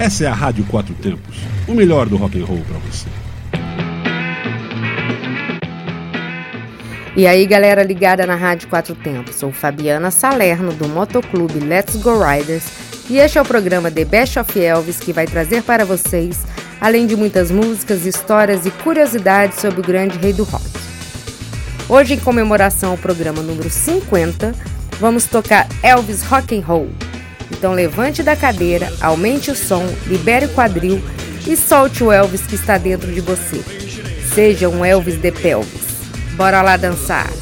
Essa é a Rádio Quatro Tempos, o melhor do rock and roll para você. E aí, galera ligada na Rádio Quatro Tempos, sou Fabiana Salerno do Motoclube Let's Go Riders e este é o programa The Best of Elvis que vai trazer para vocês, além de muitas músicas, histórias e curiosidades sobre o grande rei do rock. Hoje, em comemoração ao programa número 50, vamos tocar Elvis Rock and Roll. Então levante da cadeira, aumente o som, libere o quadril e solte o Elvis que está dentro de você. Seja um Elvis de pelvis. Bora lá dançar!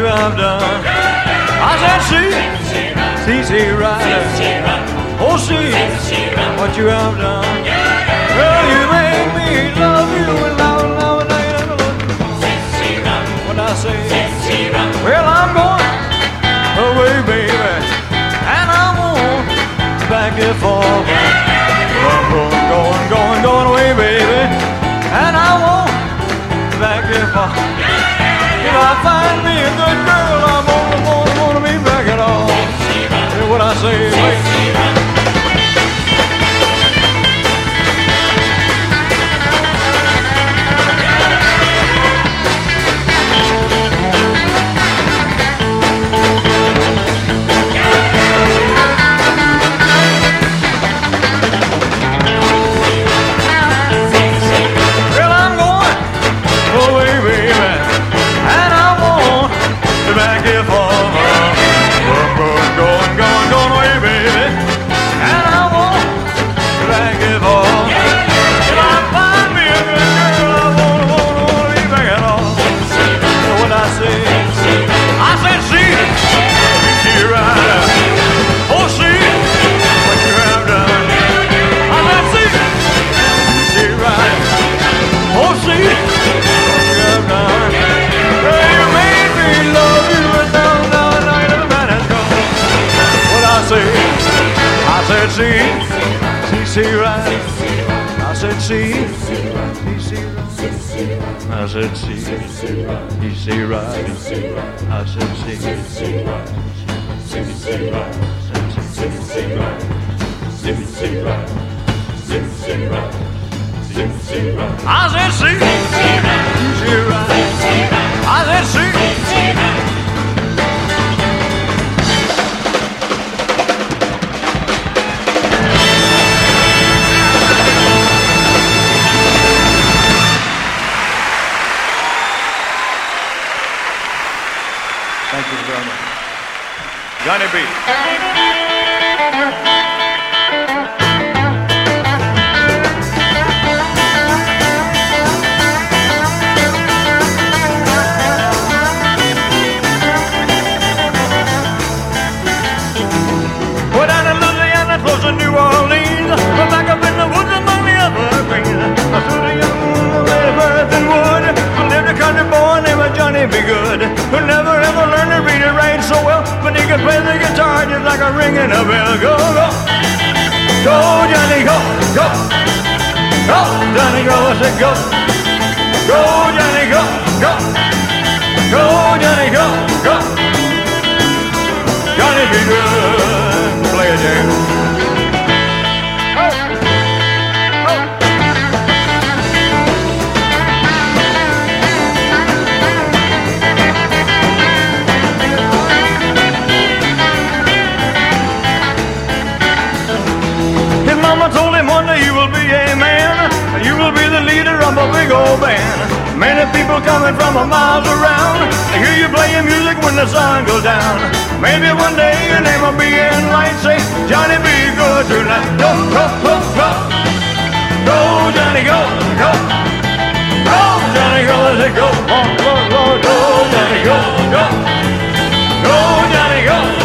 You have done. I said, see, see, see, rider. Oh, see what you have done. Sissy Ride. I said, see, I said, see, Sissy Ride. I said, see, Sissy Ride. Sissy Ride. Sissy Ride. Sissy Ride. Sissy I said, see, Sissy Ride. I said, see, Johnny B. people coming from a miles around. They hear you playing music when the sun goes down. Maybe one day your name will be in lights. Say, Johnny, be good tonight. Go, go, go, go. Go, Johnny, go, go. Go, Johnny, go. Say, go, go, go, go. Go, Johnny, go, go. Go, Johnny, go. go.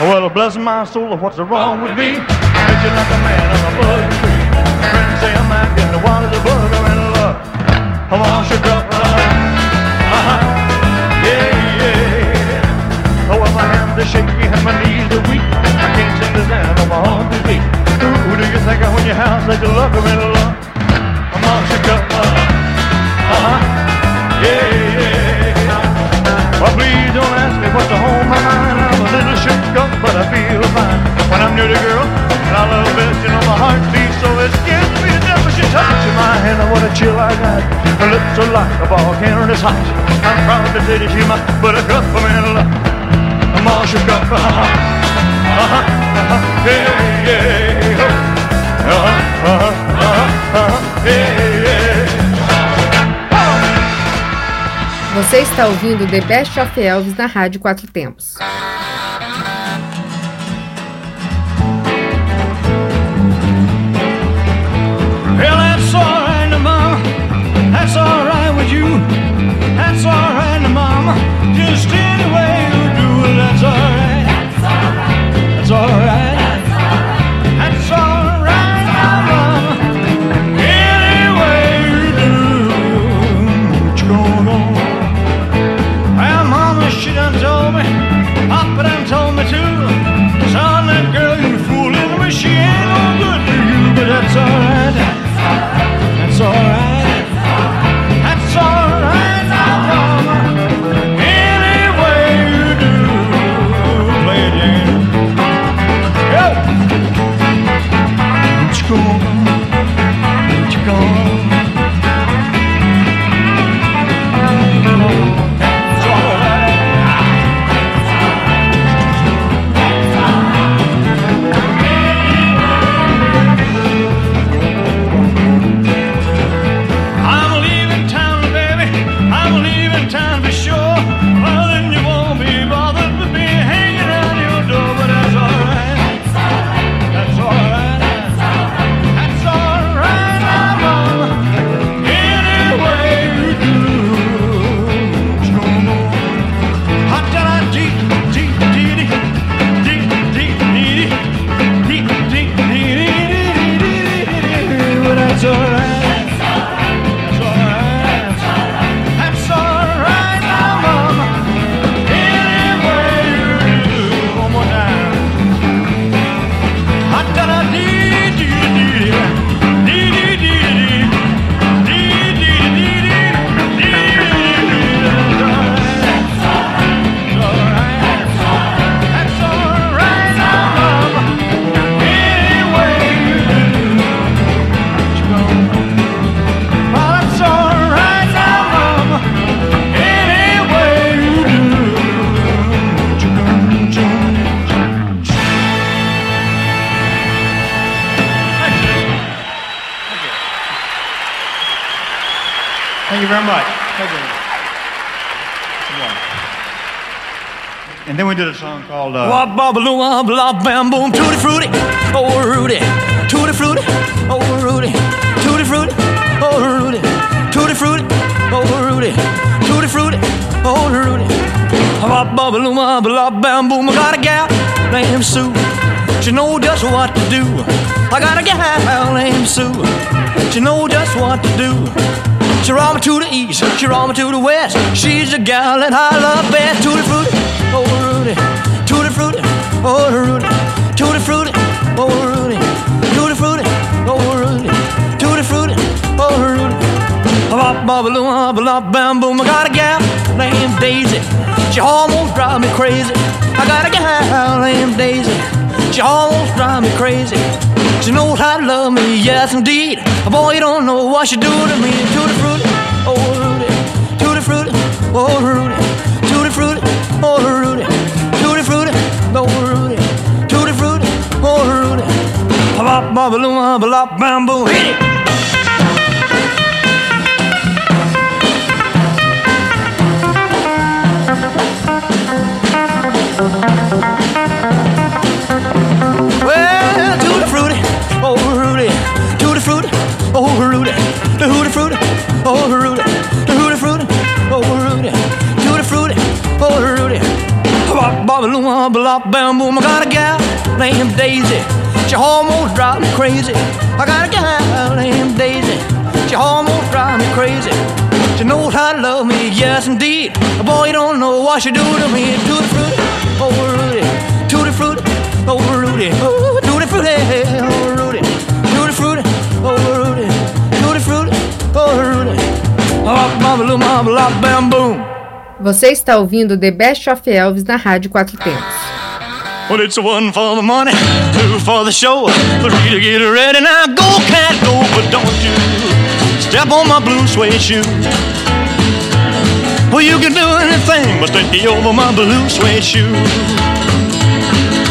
Well, bless my soul, what's wrong with me? You like a man on a bug tree. Friends say I'm acting wild as a bug I'm in love. Come on, shook up, uh-huh, yeah, yeah. Oh, well, my hands are shaky and my knees are weak. I can't seem to stand on my own two feet. Who do you think of when your house like a love I'm in love? Come on, shook up, uh-huh, yeah, yeah. Up, but I feel fine. When I'm near the girl, and I love best, you know my heart beats so it scares me to death. But she touches my hand, and what a chill I got. Her lips are like a volcano that's hot. I'm proud to say that she's my buttercup, I'm in love. I'm all shook up, uh-huh, uh-huh, uh-huh, yeah, yeah, uh-huh, uh-huh, uh-huh, uh-huh. Você está ouvindo The Best of Elvis na Rádio Quatro Tempos. só Thank you very much. Thank you. And then we did a song called uh, Wop bobbaloo wop lop bam boom. Tutti frutti oh Rudy tutti frutti oh Rudy tutti frutti oh Rudy tutti frutti oh Rudy tutti frutti oh Rudy Wop bobbaloo wop lop bam boom. I got a gal named Sue. She know just what to do. I got a gal named Sue. She know just what to do she roll me to the east, she roll me to the west. She's the gal that I love best. Tutti frutti, oh Rudy, tutti frutti, oh Rudy, tutti frutti, oh Rudy, tutti frutti, oh Rudy, tutti frutti, oh Rudy. Bop bop bop bop bam boom. I got a gal named Daisy. She almost drive me crazy. I got a gal named Daisy. She almost drive me crazy. She knows how to love me, yes indeed. Boy, you don't know what she do to me. Tutti frutti, oh Rudy, tutti frutti, oh Rudy, tutti frutti, oh Rudy, tutti frutti, oh Rudy, tutti frutti, oh Rudy. Bop bop bop bop bam boom. Hit it. Well, oh Rudy, Rudy Fruity, oh Rudy, Tutti Frutti, oh Rudy. Bop, bop, loom, bop, bam, boom. I got a gal named Daisy. She almost drives me crazy. I got a gal named Daisy. She almost drives me crazy. She knows how to love me, yes indeed. Boy, you don't know what she do to me. Tutti Frutti, oh Rudy, Tutti Frutti, oh Rudy, oh. Você está ouvindo The Best of Elvis na Rádio Quatro Tempos. Well, it's one for the money, two for the show, three to get ready. Now go, cat, go, but don't you step on my blue suede shoe. Well, you can do anything but take over my blue suede shoe.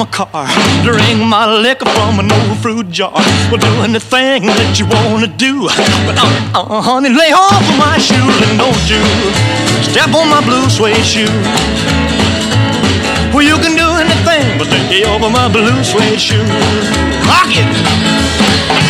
My car, drink my liquor from an old fruit jar. Well, do anything that you wanna do, but uh, uh, honey, lay off of my shoes and don't you step on my blue suede shoe. Well, you can do anything but lay over my blue suede shoes. Rock it.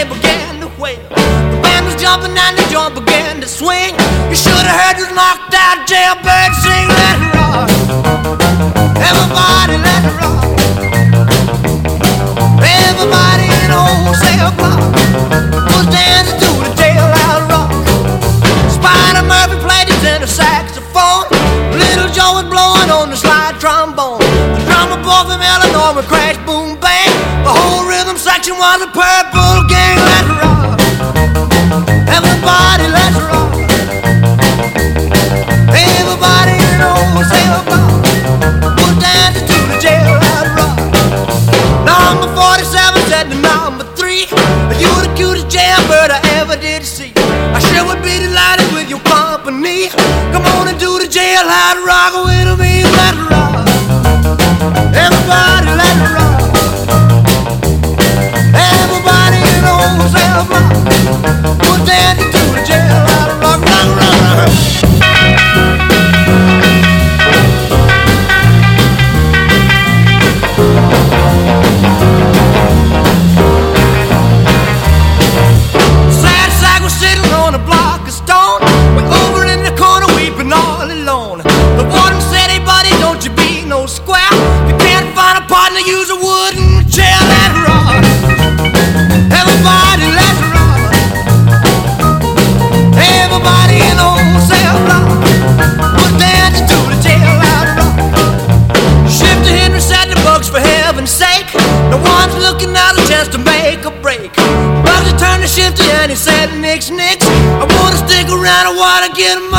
They began to wail. The band was jumping and the joint began to swing. You should have heard this knocked out jailbird sing, let it rock. Everybody let it rock. Everybody in the whole cell block was dancing to the jailhouse rock. Spider Murphy played his tenor saxophone. Little Joe was blowing on the slide trombone. The drummer boy from Illinois would crash, boom, bang. The whole rhythm section was a purple around,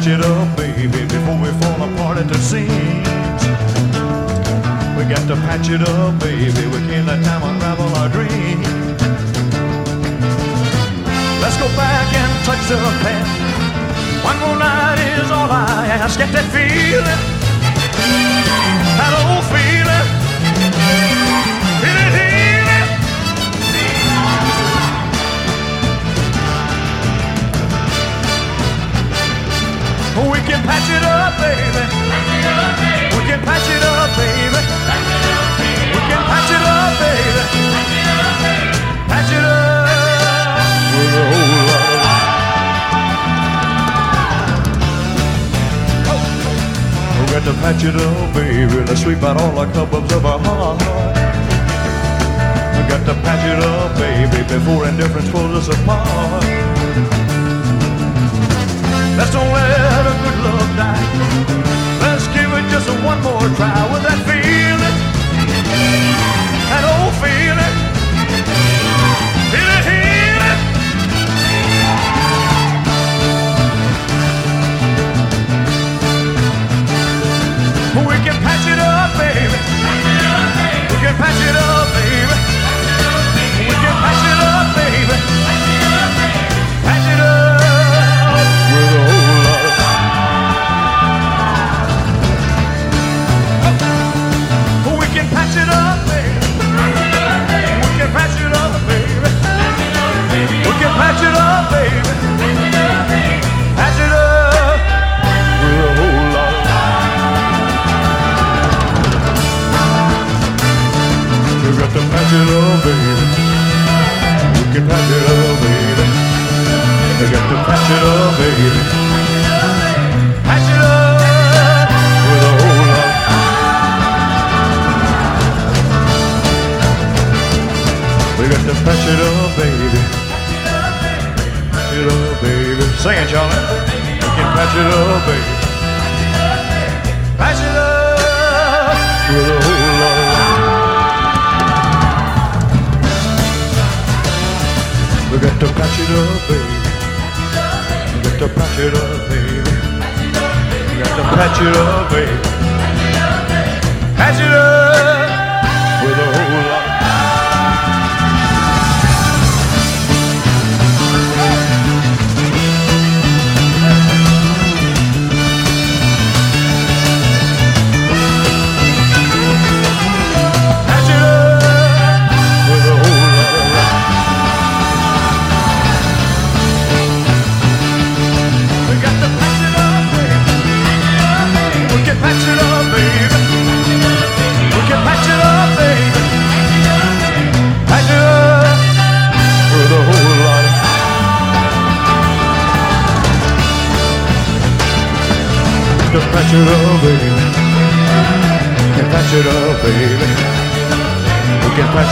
patch it up, baby, before we fall apart at the seams. We got to patch it up, baby. We can't let time unravel our dreams. Let's go back and touch the past. One more night is all I ask. Get that feeling, that old feeling. We can patch it up, baby. We can patch it up, baby. We can patch it up, baby. Patch it up with a whole lot of We got to patch it up, baby. Let's sweep out all the cobwebs of our heart. We got to patch it up, baby, before indifference pulls us apart. Let's don't let a good love die. Let's give it just one more try with that feeling, that old feeling. Feel it healing. We can patch it up, baby. We can patch it up, baby. Patch it up, baby. We can patch it up, baby. We got to patch it up, baby. Patch it up with a whole lot. We got to patch it up, baby. Patch it up, baby. Sing it, Charlie. We can patch it up, baby. To patch it up, baby. Got to patch it up, baby. Got to patch it up, baby. Patch it up with a whole lot.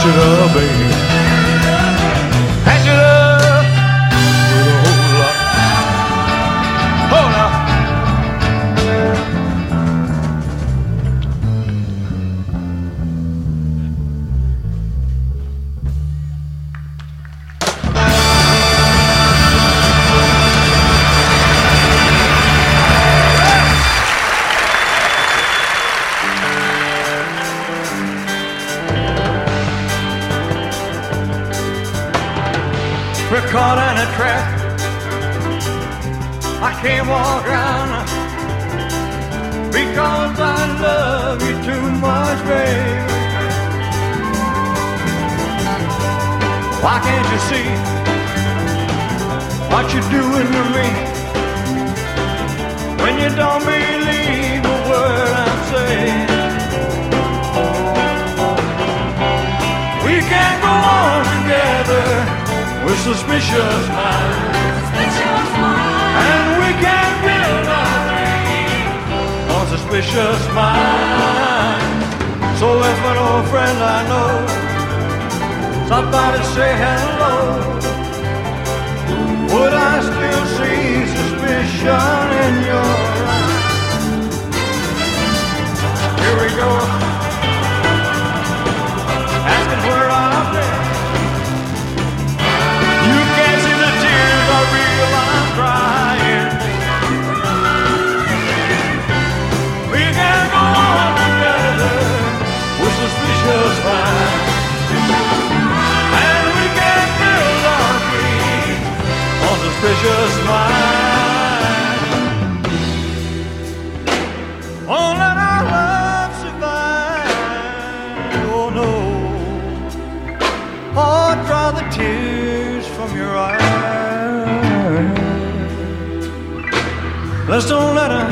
We you see what you're doing to me when you don't believe a word I'm saying? We can't go on together with suspicious minds. And we can't build our dreams on suspicious minds. So if an old friend I know, somebody say hello, would I let our love survive. Oh no. Oh, dry the tears from your eyes. Let's don't let a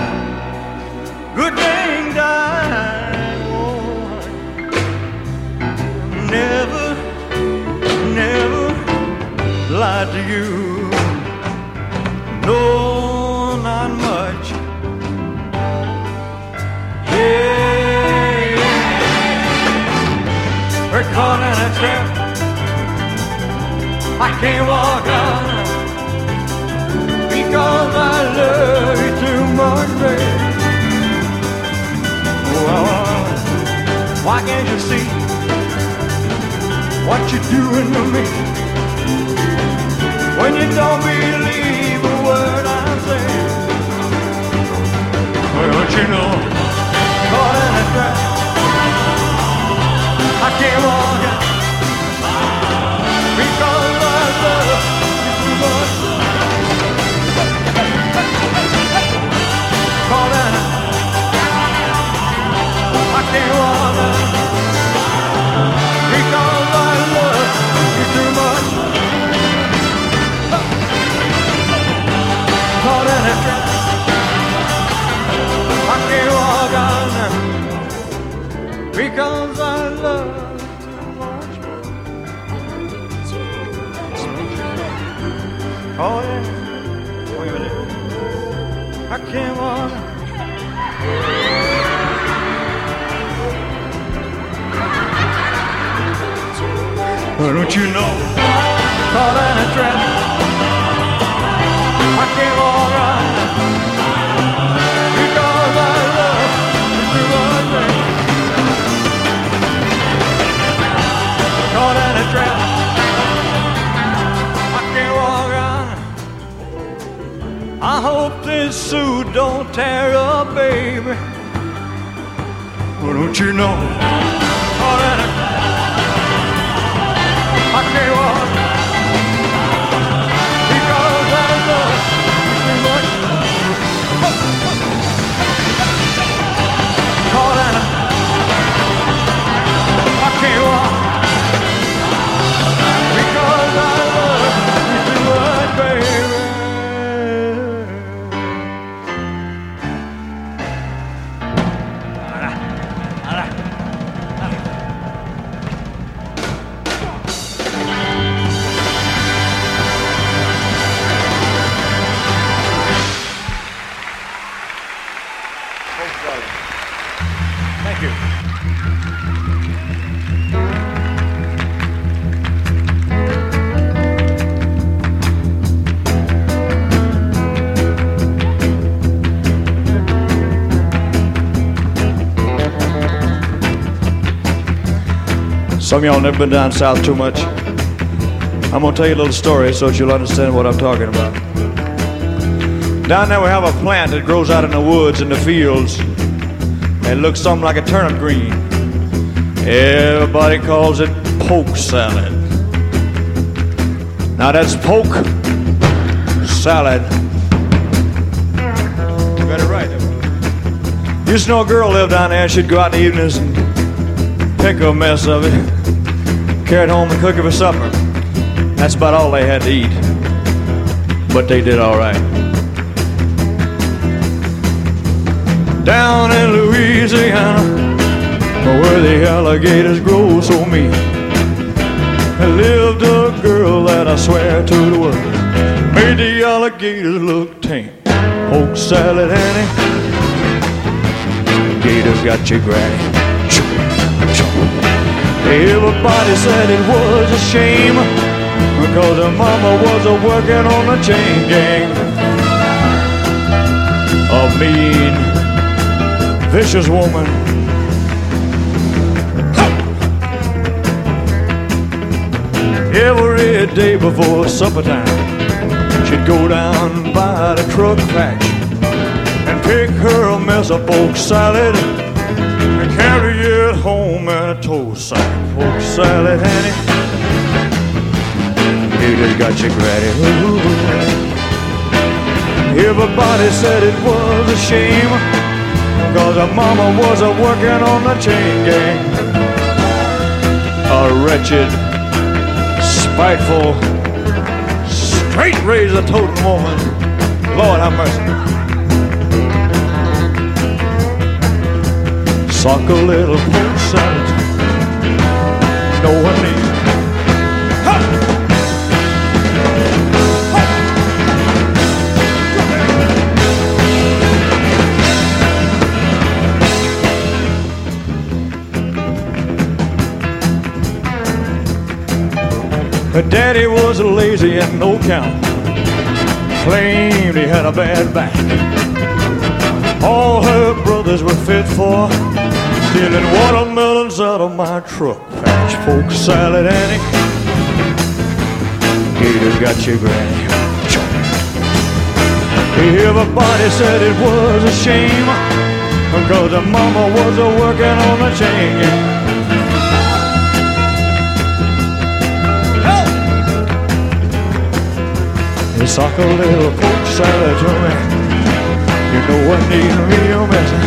good thing die. Oh, never, never lie to you. No, not much. Yeah. We're caught in a trap. I can't walk out because I love you too much, baby. Well, why can't you see what you're doing to me when you don't believe word I say? Don't you know, caught in a trap. I can't walk don't you know? Caught in a trap. I can't walk right because I love. Caught in a. I can't walk. I hope this suit don't tear up, baby. Well, don't you know? Some of y'all never been down south too much. I'm gonna tell you a little story so that you'll understand what I'm talking about. Down there we have a plant that grows out in the woods and the fields. It looks something like a turnip green. Everybody calls it poke salad. Now that's poke salad. You got it right. Used to know a girl lived down there. She'd go out in the evenings and pick a mess of it, carry it home and cook it for supper. That's about all they had to eat. But they did all right. Down in Louisiana, where the alligators grow so mean, lived a girl that I swear to the world made the alligators look tame. Poke salad, Annie. Gators got you, granny. Everybody said it was a shame because her mama was a working on a chain gang. A mean, vicious woman. Every day before supper time, she'd go down by the truck patch and pick her a mess of poke salad and carry it home and a toast sack. Poke salad, honey. You just got your granny. Everybody said it was a shame Cause her mama was a working on the chain gang A wretched, spiteful, straight razor toting woman Lord have mercy Suck a little poke salad No one needs Her daddy was lazy and no count. Claimed he had a bad back. All her brothers were fit for stealing watermelons out of my truck. Patch folk salad, Annie. Gators got you, granny. Everybody said it was a shame because her mama was a working on the chain. Sock a little poke salad to me. You know I need a real mess.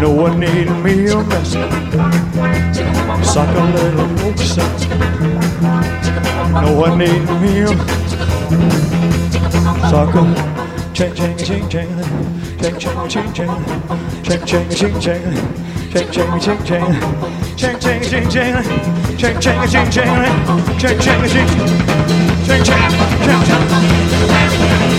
know I need me a mess. Sock a little salad. know I need me a sock a ching ching ching ching. Ching ching ching ching. Ching ching ching ching. Ching ching ching ching. Ching ching ching ching. Ching ching ching ching. Ching ching ching ching. Ching E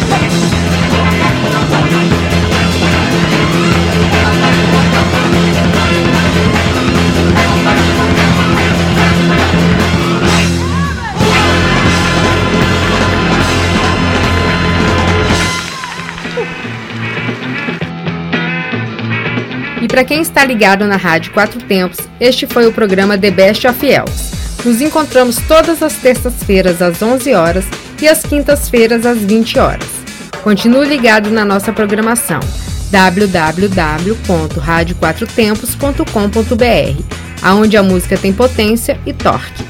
para quem está ligado na Rádio Quatro Tempos, este foi o programa The Best of Elves. Nos encontramos todas as terças-feiras às 11 horas e às quintas-feiras às 20 horas. Continue ligado na nossa programação www.radioquatrotempos.com.br, aonde a música tem potência e torque.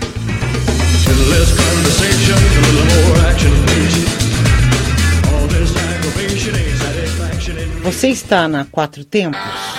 Você está na Quatro Tempos?